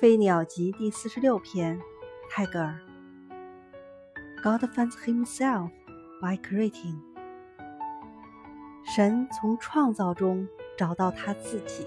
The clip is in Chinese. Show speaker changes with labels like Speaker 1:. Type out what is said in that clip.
Speaker 1: 飞鸟集第四十六篇泰戈尔 god finds himself by creating 神从创造中找到他自己